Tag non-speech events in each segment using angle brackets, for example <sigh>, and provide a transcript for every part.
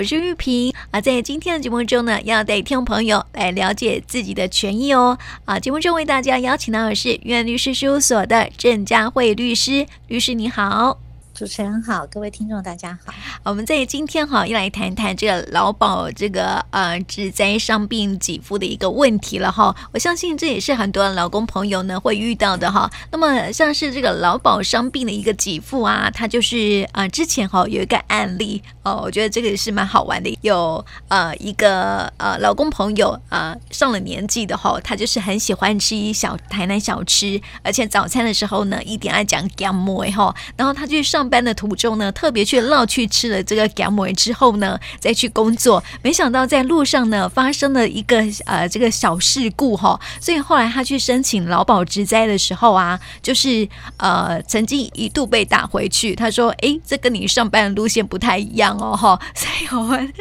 我是玉萍啊。在今天的节目中呢，要带听众朋友来了解自己的权益哦。啊，节目中为大家邀请到的是元律师事务所的郑佳慧律师，律师你好。主持人好，各位听众大家好。我们在今天哈又来谈谈这个劳保这个呃职灾伤病给付的一个问题了哈。我相信这也是很多劳工朋友呢会遇到的哈。那么像是这个劳保伤病的一个给付啊，它就是呃之前哈有一个案例哦，我觉得这个也是蛮好玩的。有呃一个呃劳工朋友啊、上了年纪的哈，他就是很喜欢吃一小台南小吃，而且早餐的时候呢一点爱讲咸糜哈，然后他就上。班的途中呢，特别去绕去吃了这个咸糜之后呢，再去工作，没想到在路上呢发生了一个呃这个小事故哈，所以后来他去申请劳保职灾的时候啊，就是呃曾经一度被打回去，他说哎，这跟你上班的路线不太一样哦哈，<laughs> 所以我们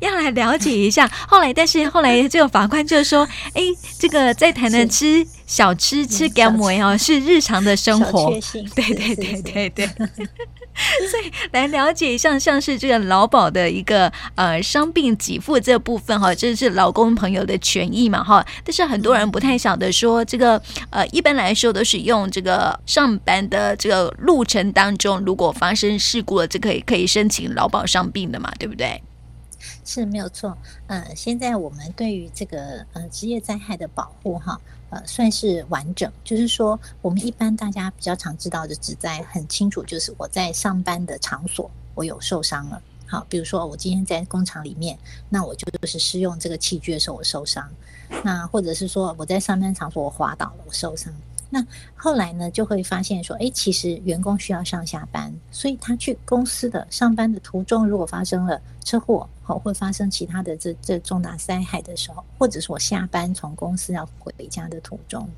要来了解一下。后来但是后来这个法官就说，哎，这个在台南吃小吃吃咸糜哦，是日常的生活，对对对对对。<laughs> 所以来了解一下，像是这个劳保的一个呃伤病给付这部分哈，这是劳工朋友的权益嘛哈。但是很多人不太晓得说，这个呃一般来说都是用这个上班的这个路程当中，如果发生事故了，这可以可以申请劳保伤病的嘛，对不对？是没有错。呃，现在我们对于这个呃职业灾害的保护哈。算是完整，就是说，我们一般大家比较常知道的只在，很清楚，就是我在上班的场所，我有受伤了。好，比如说我今天在工厂里面，那我就是使用这个器具的时候，我受伤。那或者是说我在上班场所我滑倒了，我受伤。那后来呢，就会发现说，哎，其实员工需要上下班，所以他去公司的上班的途中，如果发生了车祸，好，会发生其他的这这重大灾害的时候，或者是我下班从公司要回家的途中，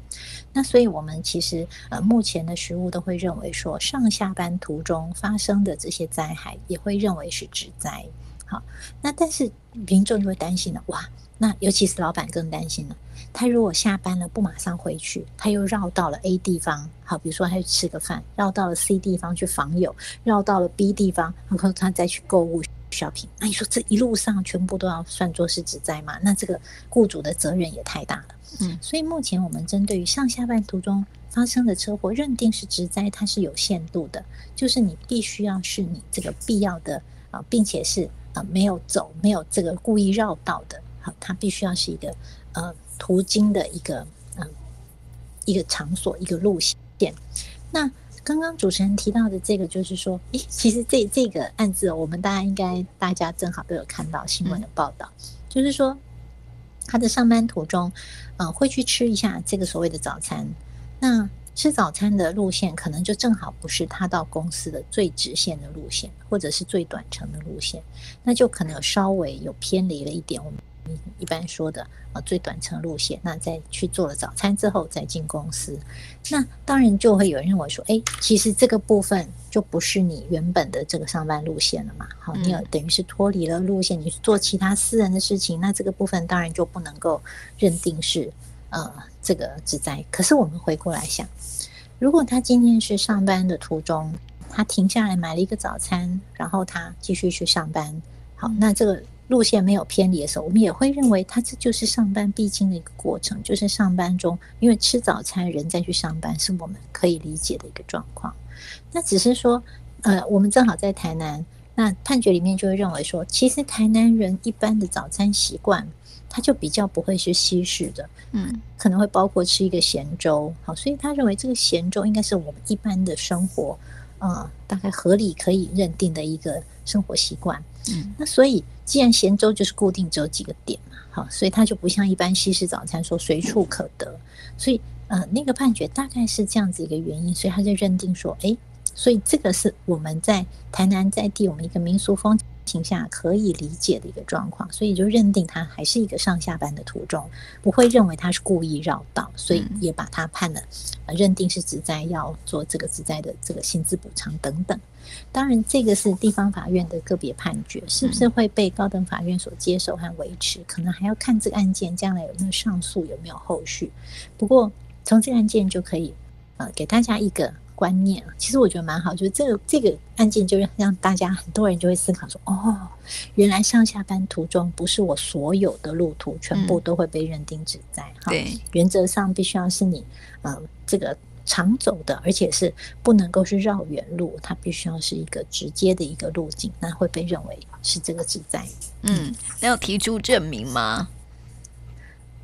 那所以我们其实呃目前的实务都会认为说，上下班途中发生的这些灾害，也会认为是职灾。好，那但是民众就会担心了，哇，那尤其是老板更担心了。他如果下班了不马上回去，他又绕到了 A 地方，好，比如说他去吃个饭，绕到了 C 地方去访友，绕到了 B 地方，然后他再去购物 shopping。那你说这一路上全部都要算作是职灾吗？那这个雇主的责任也太大了。嗯，所以目前我们针对于上下班途中发生的车祸，认定是职灾，它是有限度的，就是你必须要是你这个必要的啊，并且是啊。没有走，没有这个故意绕道的，好，它必须要是一个呃途经的一个嗯、一个场所，一个路线。那刚刚主持人提到的这个，就是说，诶，其实这这个案子，我们大家应该大家正好都有看到新闻的报道，就是说他的上班途中，嗯、会去吃一下这个所谓的早餐，那。吃早餐的路线可能就正好不是他到公司的最直线的路线，或者是最短程的路线，那就可能有稍微有偏离了一点。我们一般说的啊最短程路线，那再去做了早餐之后再进公司，那当然就会有人认为说，哎，其实这个部分就不是你原本的这个上班路线了嘛。好，你有等于是脱离了路线，你做其他私人的事情，那这个部分当然就不能够认定是。呃，这个职灾。可是我们回过来想，如果他今天是上班的途中，他停下来买了一个早餐，然后他继续去上班，好，那这个路线没有偏离的时候，我们也会认为他这就是上班必经的一个过程，就是上班中因为吃早餐人再去上班，是我们可以理解的一个状况。那只是说，呃，我们正好在台南，那判决里面就会认为说，其实台南人一般的早餐习惯。他就比较不会是西式的，嗯，可能会包括吃一个咸粥，好，所以他认为这个咸粥应该是我们一般的生活，呃，大概合理可以认定的一个生活习惯，那所以既然咸粥就是固定只有几个点嘛，好，所以它就不像一般西式早餐说随处可得，所以呃，那个判决大概是这样子一个原因，所以他就认定说，哎，所以这个是我们在台南在地我们一个民俗风情下可以理解的一个状况，所以就认定他还是一个上下班的途中，不会认为他是故意绕道，所以也把他判了，呃，认定是职灾，要做这个职灾的这个薪资补偿等等。当然，这个是地方法院的个别判决，是不是会被高等法院所接受和维持，可能还要看这个案件将来有没有上诉，有没有后续。不过，从这个案件就可以呃给大家一个观念，其实我觉得蛮好，就是这个这个案件，就让大家很多人就会思考说，哦，原来上下班途中不是我所有的路途全部都会被认定指在哈。对，原则上必须要是你呃这个常走的，而且是不能够是绕远路，它必须要是一个直接的一个路径，那会被认为是这个职灾。嗯，那要提出证明吗？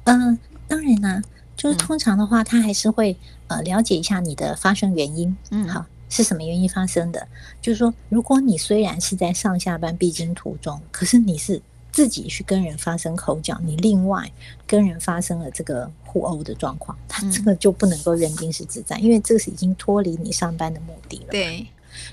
嗯、呃，当然啦、啊。就是通常的话，他还是会呃了解一下你的发生原因，嗯，好，是什么原因发生的？就是说，如果你虽然是在上下班必经途中，可是你是自己去跟人发生口角，你另外跟人发生了这个互殴的状况，他这个就不能够认定是职灾，因为这个是已经脱离你上班的目的了。对，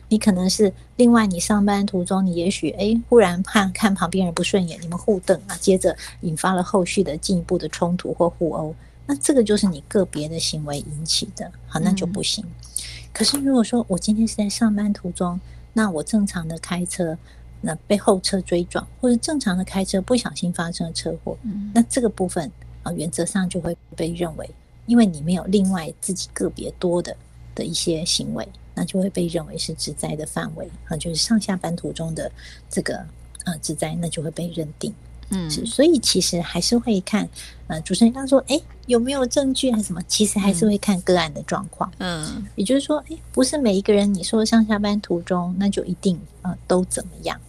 你可能是另外你上班途中，你也许哎忽然看看旁边人不顺眼，你们互瞪啊，接着引发了后续的进一步的冲突或互殴。那这个就是你个别的行为引起的，好，那就不行。嗯。可是如果说我今天是在上班途中，那我正常的开车，那被后车追撞，或者正常的开车不小心发生了车祸，嗯，那这个部分啊，原则上就会被认为，因为你没有另外自己个别多的的一些行为，那就会被认为是职灾的范围啊，就是上下班途中的这个呃职灾，那就会被认定。嗯，是，所以其实还是会看，呃，主持人刚说，哎，有没有证据还是什么？其实还是会看个案的状况。嗯，也就是说，哎，不是每一个人你说上下班途中，那就一定呃都怎么样？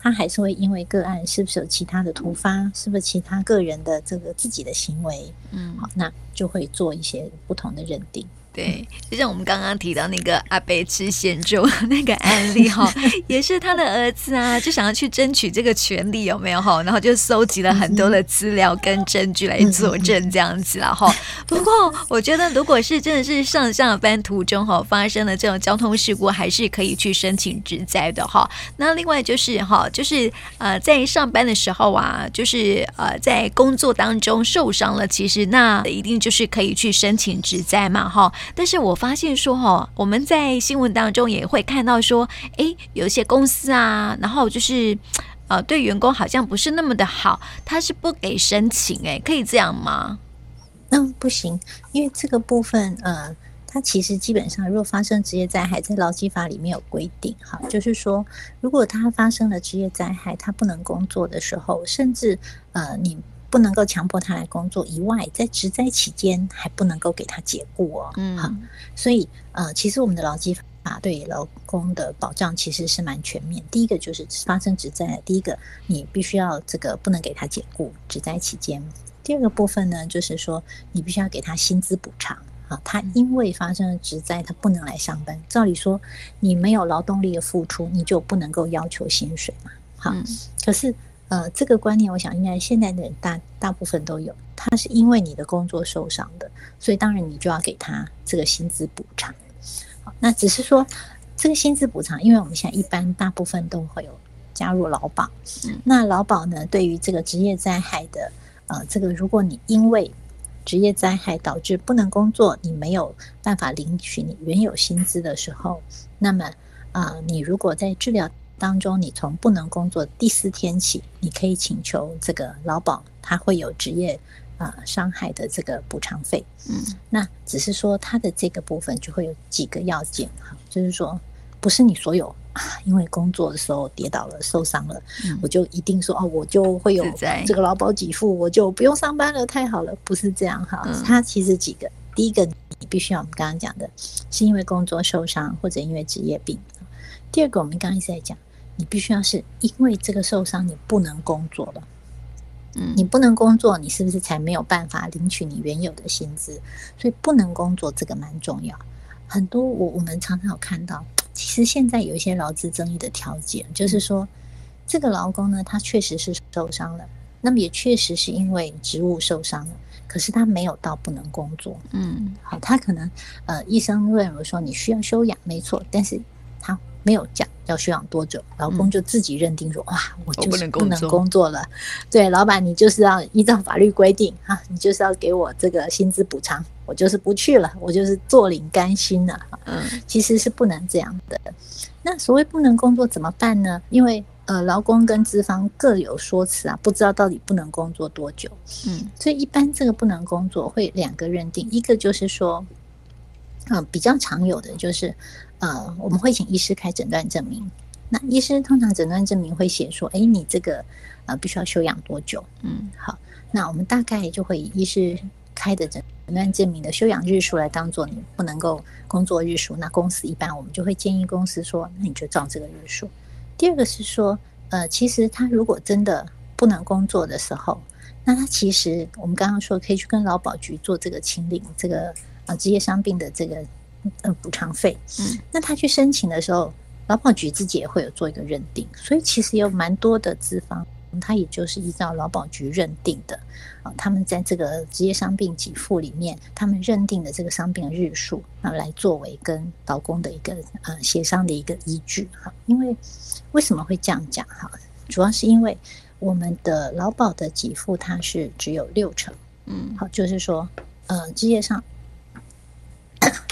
他还是会因为个案是不是有其他的突发，是不是其他个人的这个自己的行为，嗯，好，那就会做一些不同的认定。对，就像我们刚刚提到那个阿贝吃咸粥那个案例哈，<laughs> 也是他的儿子啊，就想要去争取这个权利，有没有哈？然后就搜集了很多的资料跟证据来佐证这样子了哈。不过我觉得，如果是真的是上下班途中哈发生了这种交通事故，还是可以去申请职灾的哈。那另外就是哈，就是呃在上班的时候啊，就是呃在工作当中受伤了，其实那一定就是可以去申请职灾嘛哈。但是我发现说，哈，我们在新闻当中也会看到说，诶，有一些公司啊，然后就是，呃，对员工好像不是那么的好，他是不给申请，诶，可以这样吗？嗯，不行，因为这个部分，呃，它其实基本上，如果发生职业灾害，在劳基法里面有规定，哈，就是说，如果他发生了职业灾害，他不能工作的时候，甚至，呃，你。不能够强迫他来工作以外，在职灾期间还不能够给他解雇哦。嗯，好，所以呃，其实我们的劳基法对劳工的保障其实是蛮全面。第一个就是发生职灾，第一个你必须要这个不能给他解雇职灾期间。第二个部分呢，就是说你必须要给他薪资补偿啊。他因为发生了职灾，他不能来上班。照理说，你没有劳动力的付出，你就不能够要求薪水嘛。好，嗯，可是。呃，这个观念，我想应该现在的人大大部分都有。他是因为你的工作受伤的，所以当然你就要给他这个薪资补偿。好，那只是说这个薪资补偿，因为我们现在一般大部分都会有加入劳保。嗯，那劳保呢，对于这个职业灾害的，呃，这个如果你因为职业灾害导致不能工作，你没有办法领取你原有薪资的时候，那么啊，呃，你如果在治疗。当中，你从不能工作第四天起，你可以请求这个劳保，它会有职业啊伤害的这个补偿费。嗯，那只是说它的这个部分就会有几个要件哈，就是说不是你所有啊，因为工作的时候跌倒了受伤了，嗯，我就一定说哦，我就会有这个劳保给付，我就不用上班了，太好了，不是这样哈。它其实几个，第一个你必须要我们刚刚讲的，是因为工作受伤或者因为职业病。第二个，我们刚刚一直在讲。你必须要是因为这个受伤，你不能工作了。嗯，你不能工作，你是不是才没有办法领取你原有的薪资？所以不能工作这个蛮重要。很多我我们常常有看到，其实现在有一些劳资争议的条件，就是说这个劳工呢，他确实是受伤了，那么也确实是因为职务受伤了，可是他没有到不能工作。嗯，好，他可能呃，医生认为说你需要休养，没错，但是他没有讲。要休养多久？劳工就自己认定说：“哇，我就是不能工作了。”对，老板，你就是要依照法律规定啊，你就是要给我这个薪资补偿，我就是不去了，我就是坐领干薪了。嗯，其实是不能这样的。那所谓不能工作怎么办呢？因为呃，劳工跟资方各有说辞啊，不知道到底不能工作多久。嗯，所以一般这个不能工作会两个认定，一个就是说。嗯，比较常有的就是，呃，我们会请医师开诊断证明。那医师通常诊断证明会写说，哎，你这个呃必须要休养多久？嗯，好，那我们大概就会以医师开的诊断证明的休养日数来当做你不能够工作日数。那公司一般我们就会建议公司说，那你就照这个日数。第二个是说，呃，其实他如果真的不能工作的时候，那他其实我们刚刚说可以去跟劳保局做这个清领这个呃职业伤病的这个呃补偿费。嗯，那他去申请的时候。劳保局自己也会有做一个认定，所以其实有蛮多的资方，他也就是依照劳保局认定的啊，他们在这个职业伤病给付里面，他们认定的这个伤病的日数啊，来作为跟劳工的一个呃协商的一个依据哈。因为为什么会这样讲哈？主要是因为我们的劳保的给付它是只有六成，嗯，好，就是说呃职业上，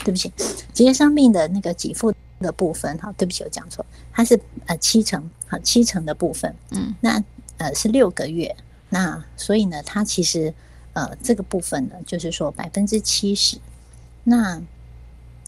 对不起，职业伤病的那个给付。的部分，哈，对不起，我讲错，它是呃七成，好，七成的部分，嗯，那呃是六个月，那所以呢，它其实呃这个部分呢，就是说百分之七十，那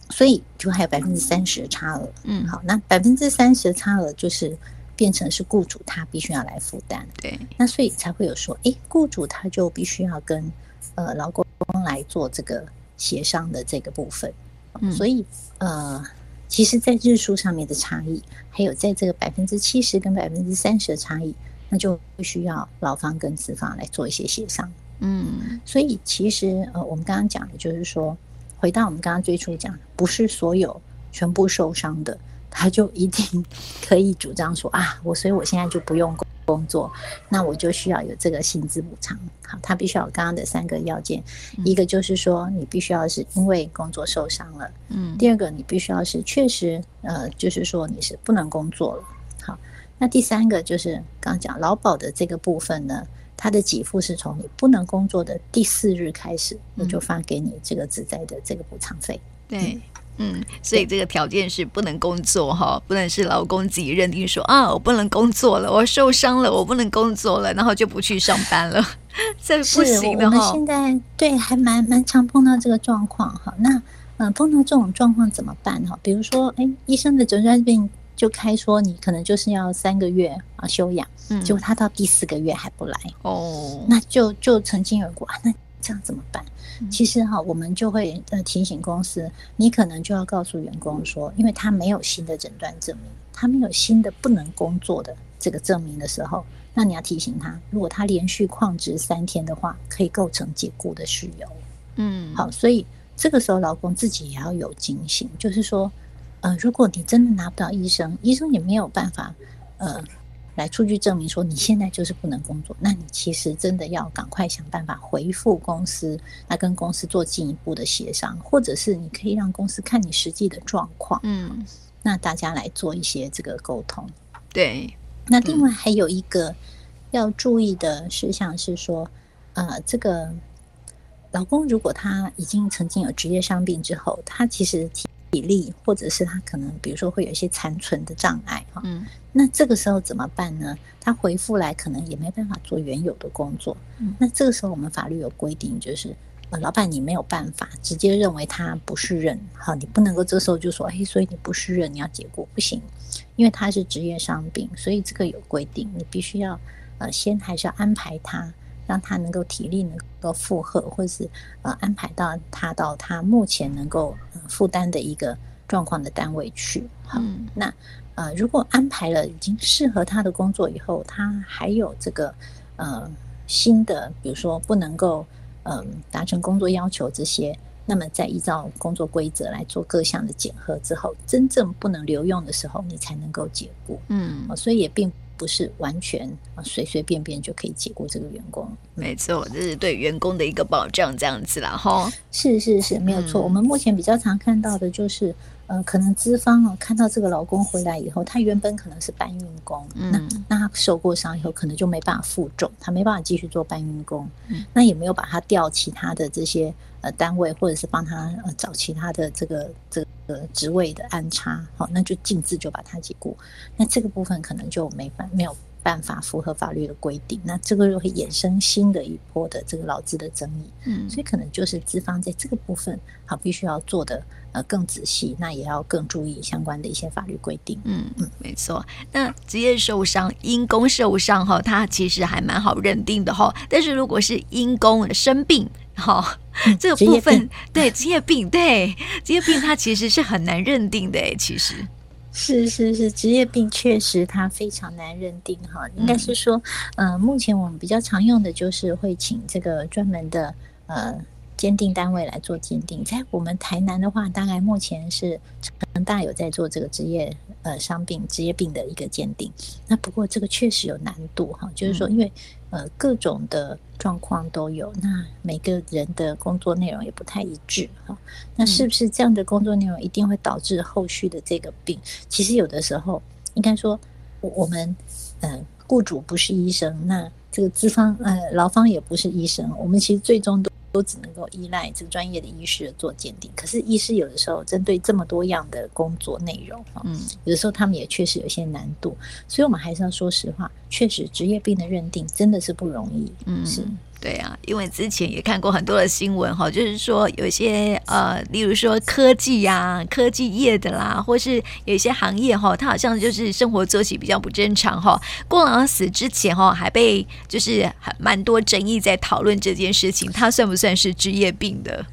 所以就还有百分之三十的差额，嗯，好，那百分之三十的差额就是变成是雇主他必须要来负担，对，那所以才会有说，诶，雇主他就必须要跟呃劳工来做这个协商的这个部分，嗯，所以呃。其实，在日数上面的差异，还有在这个百分之七十跟百分之三十的差异，那就需要劳方跟资方来做一些协商。嗯，所以其实呃，我们刚刚讲的就是说，回到我们刚刚最初讲，不是所有全部受伤的，他就一定 <laughs> 可以主张说啊，我所以我现在就不用工作，那我就需要有这个薪资补偿。好，他必须要有刚刚的三个要件，嗯、一个就是说你必须要是因为工作受伤了，嗯，第二个你必须要是确实呃，就是说你是不能工作了。好，那第三个就是刚刚讲劳保的这个部分呢，它的给付是从你不能工作的第四日开始，我就发给你这个职灾的这个补偿费。对。嗯嗯，所以这个条件是不能工作哈，不能是老公自己认定说啊，我不能工作了，我受伤了，我不能工作了，然后就不去上班了，<laughs> 这不行的哈。我们现在对还蛮蛮常碰到这个状况哈。那嗯、呃，碰到这种状况怎么办哈？比如说，哎，医生的诊断病就开说你可能就是要三个月啊休养，嗯，结果他到第四个月还不来哦，那就就曾经有过啊，那这样怎么办？其实哈，我们就会呃提醒公司，你可能就要告诉员工说，因为他没有新的诊断证明，他没有新的不能工作的这个证明的时候，那你要提醒他，如果他连续旷职三天的话，可以构成解雇的事由。嗯，好，所以这个时候劳工自己也要有警醒，就是说，呃，如果你真的拿不到医生，医生也没有办法，呃。来出具证明说你现在就是不能工作，那你其实真的要赶快想办法回复公司，那跟公司做进一步的协商，或者是你可以让公司看你实际的状况，嗯，那大家来做一些这个沟通。对，那另外还有一个要注意的事项是说，呃，这个老公如果他已经曾经有职业伤病之后，他其实体力或者是他可能比如说会有一些残存的障碍哈，嗯。那这个时候怎么办呢？他回复来可能也没办法做原有的工作。嗯，那这个时候我们法律有规定，就是呃，老板你没有办法直接认为他不适任，好，你不能够这时候就说，哎，所以你不适任，你要解雇，不行，因为他是职业伤病，所以这个有规定，你必须要呃，先还是要安排他，让他能够体力能够负荷，或者是呃，安排到他到他目前能够负担的一个状况的单位去。好，嗯，那。呃，如果安排了已经适合他的工作以后，他还有这个呃新的，比如说不能够嗯、呃、达成工作要求这些，那么再依照工作规则来做各项的检核之后，真正不能留用的时候，你才能够解雇。嗯、呃，所以也并不是完全随随便便就可以解雇这个员工。没错，这是对员工的一个保障，这样子啦，哈。是是是，没有错。嗯、我们目前比较常看到的就是。呃，可能资方哦，看到这个老公回来以后，他原本可能是搬运工，嗯、那那他受过伤以后，可能就没办法负重，他没办法继续做搬运工，嗯、那也没有把他调其他的这些呃单位，或者是帮他呃找其他的这个这个职位的安插，好，那就径自就把他解雇，那这个部分可能就没办没有办法符合法律的规定，那这个又会衍生新的一波的这个劳资的争议。嗯，所以可能就是资方在这个部分，好，必须要做的呃更仔细，那也要更注意相关的一些法律规定。嗯嗯，没错。那职业受伤、因公受伤哈，它其实还蛮好认定的哈。但是如果是因公生病，哈，这个部分对职业病，对职业病，它其实是很难认定的诶，其实。是是是，职业病确实它非常难认定哈，应该是说，呃，目前我们比较常用的就是会请这个专门的呃鉴定单位来做鉴定，在我们台南的话，大概目前是成大有在做这个职业呃伤病职业病的一个鉴定，那不过这个确实有难度哈，就是说因为。呃，各种的状况都有，那每个人的工作内容也不太一致哈。那是不是这样的工作内容一定会导致后续的这个病？其实有的时候，应该说，我们呃，雇主不是医生，那这个资方呃，劳方也不是医生，我们其实最终都。都只能够依赖这个专业的医师做鉴定，可是医师有的时候针对这么多样的工作内容，嗯，有的时候他们也确实有些难度，所以我们还是要说实话，确实职业病的认定真的是不容易，嗯，是。对啊，因为之前也看过很多的新闻哈，就是说有一些呃，例如说科技呀、啊、科技业的啦，或是有一些行业哈，它好像就是生活作息比较不正常哈。过劳死之前哈，还被就是还蛮多争议在讨论这件事情，他算不算是职业病的？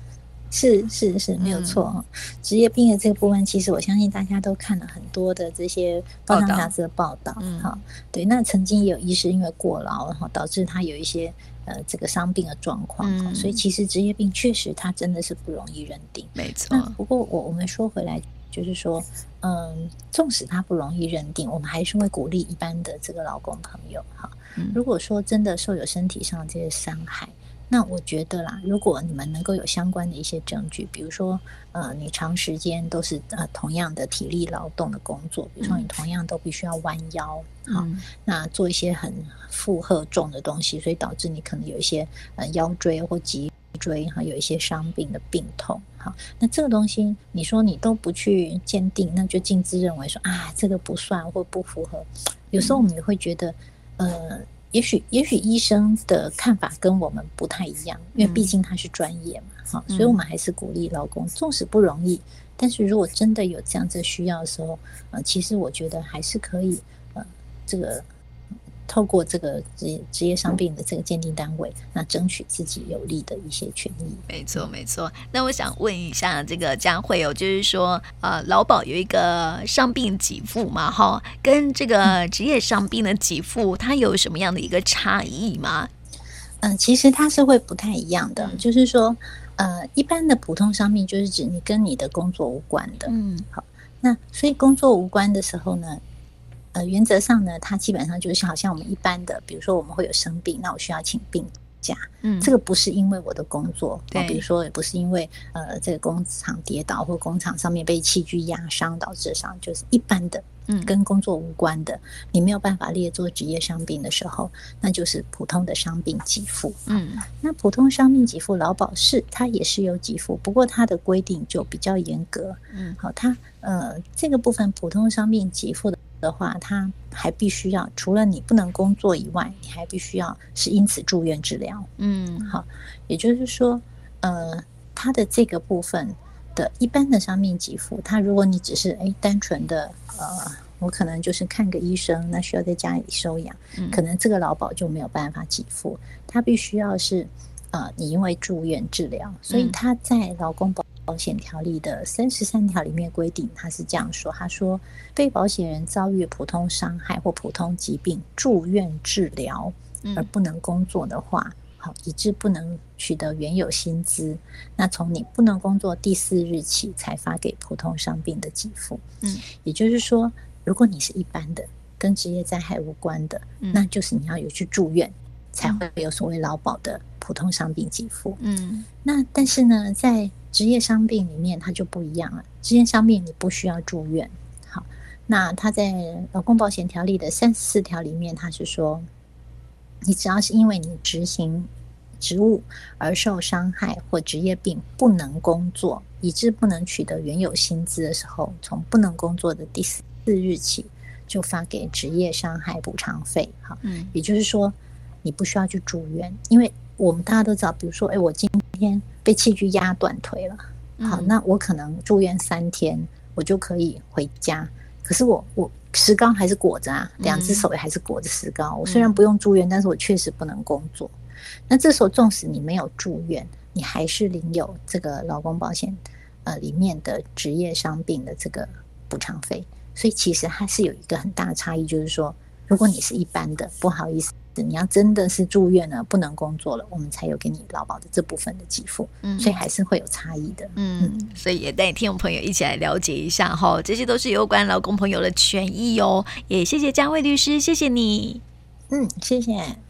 是是是，没有错。嗯、职业病的这个部分，其实我相信大家都看了很多的这些报章杂志的报道哈、嗯。对，那曾经也有医师因为过劳，然后导致他有一些。呃，这个伤病的状况，嗯，所以其实职业病确实它真的是不容易认定，没错。那不过我我们说回来，就是说，嗯，纵使它不容易认定，我们还是会鼓励一般的这个劳工朋友哈，如果说真的受有身体上的这些伤害。那我觉得啦，如果你们能够有相关的一些证据，比如说，呃，你长时间都是呃同样的体力劳动的工作，比如说你同样都必须要弯腰，好、嗯，那做一些很负荷重的东西，所以导致你可能有一些呃腰椎或脊椎哈有一些伤病的病痛，好，那这个东西你说你都不去鉴定，那就径自认为说啊这个不算或不符合，有时候我们也会觉得，呃。也许，也许医生的看法跟我们不太一样，因为毕竟他是专业嘛，哈、嗯，所以我们还是鼓励老公，纵使不容易，但是如果真的有这样子需要的时候，呃，其实我觉得还是可以，呃，这个。透过这个职业职业伤病的这个鉴定单位，那争取自己有利的一些权益。没错，没错。那我想问一下，这个佳慧哦，就是说，呃，劳保有一个伤病给付嘛，哈，跟这个职业伤病的给付，它有什么样的一个差异吗？嗯、呃，其实它是会不太一样的，就是说，呃，一般的普通伤病就是指你跟你的工作无关的，嗯，好，那所以工作无关的时候呢？呃，原则上呢，它基本上就是好像我们一般的，比如说我们会有生病，那我需要请病假，嗯，这个不是因为我的工作，对，比如说也不是因为呃这个工厂跌倒或工厂上面被器具压伤导致伤，就是一般的，嗯，跟工作无关的，你没有办法列作职业伤病的时候，那就是普通的伤病给付，嗯，那普通伤病给付劳保是它也是有给付，不过它的规定就比较严格，嗯，好，它呃这个部分普通伤病给付的。的话，它还必须要除了你不能工作以外，你还必须要是因此住院治疗。嗯，好，也就是说，呃，它的这个部分的一般的伤病给付，他如果你只是哎单纯的呃，我可能就是看个医生，那需要在家里收养，嗯，可能这个劳保就没有办法给付，他必须要是呃，你因为住院治疗，所以他在劳工保。保险条例的三十三条里面规定，他是这样说：他说，被保险人遭遇普通伤害或普通疾病住院治疗而不能工作的话，好，以致不能取得原有薪资，那从你不能工作第四日起才发给普通伤病的给付。嗯，也就是说，如果你是一般的，跟职业灾害无关的，那就是你要有去住院，才会有所谓劳保的普通伤病给付。嗯，那但是呢，在职业伤病里面，它就不一样了。职业伤病你不需要住院。好，那他在劳工保险条例的三十四条里面，它是说，你只要是因为你执行职务而受伤害或职业病不能工作，以致不能取得原有薪资的时候，从不能工作的第四日起，就发给职业伤害补偿费。哈，嗯，也就是说，你不需要去住院，因为我们大家都知道，比如说，哎，我今天被器具压断腿了，好，那我可能住院三天，我就可以回家。可是我我石膏还是裹着啊，两只手也还是裹着石膏。我虽然不用住院，但是我确实不能工作。那这时候，纵使你没有住院，你还是领有这个劳工保险呃里面的职业伤病的这个补偿费。所以其实它是有一个很大的差异，就是说，如果你是一般的，不好意思。你要真的是住院了，不能工作了，我们才有给你劳保的这部分的给付，嗯，所以还是会有差异的，嗯，嗯，所以也带听众朋友一起来了解一下哈，这些都是有关劳工朋友的权益哦，也谢谢佳慧律师，谢谢你，嗯，谢谢。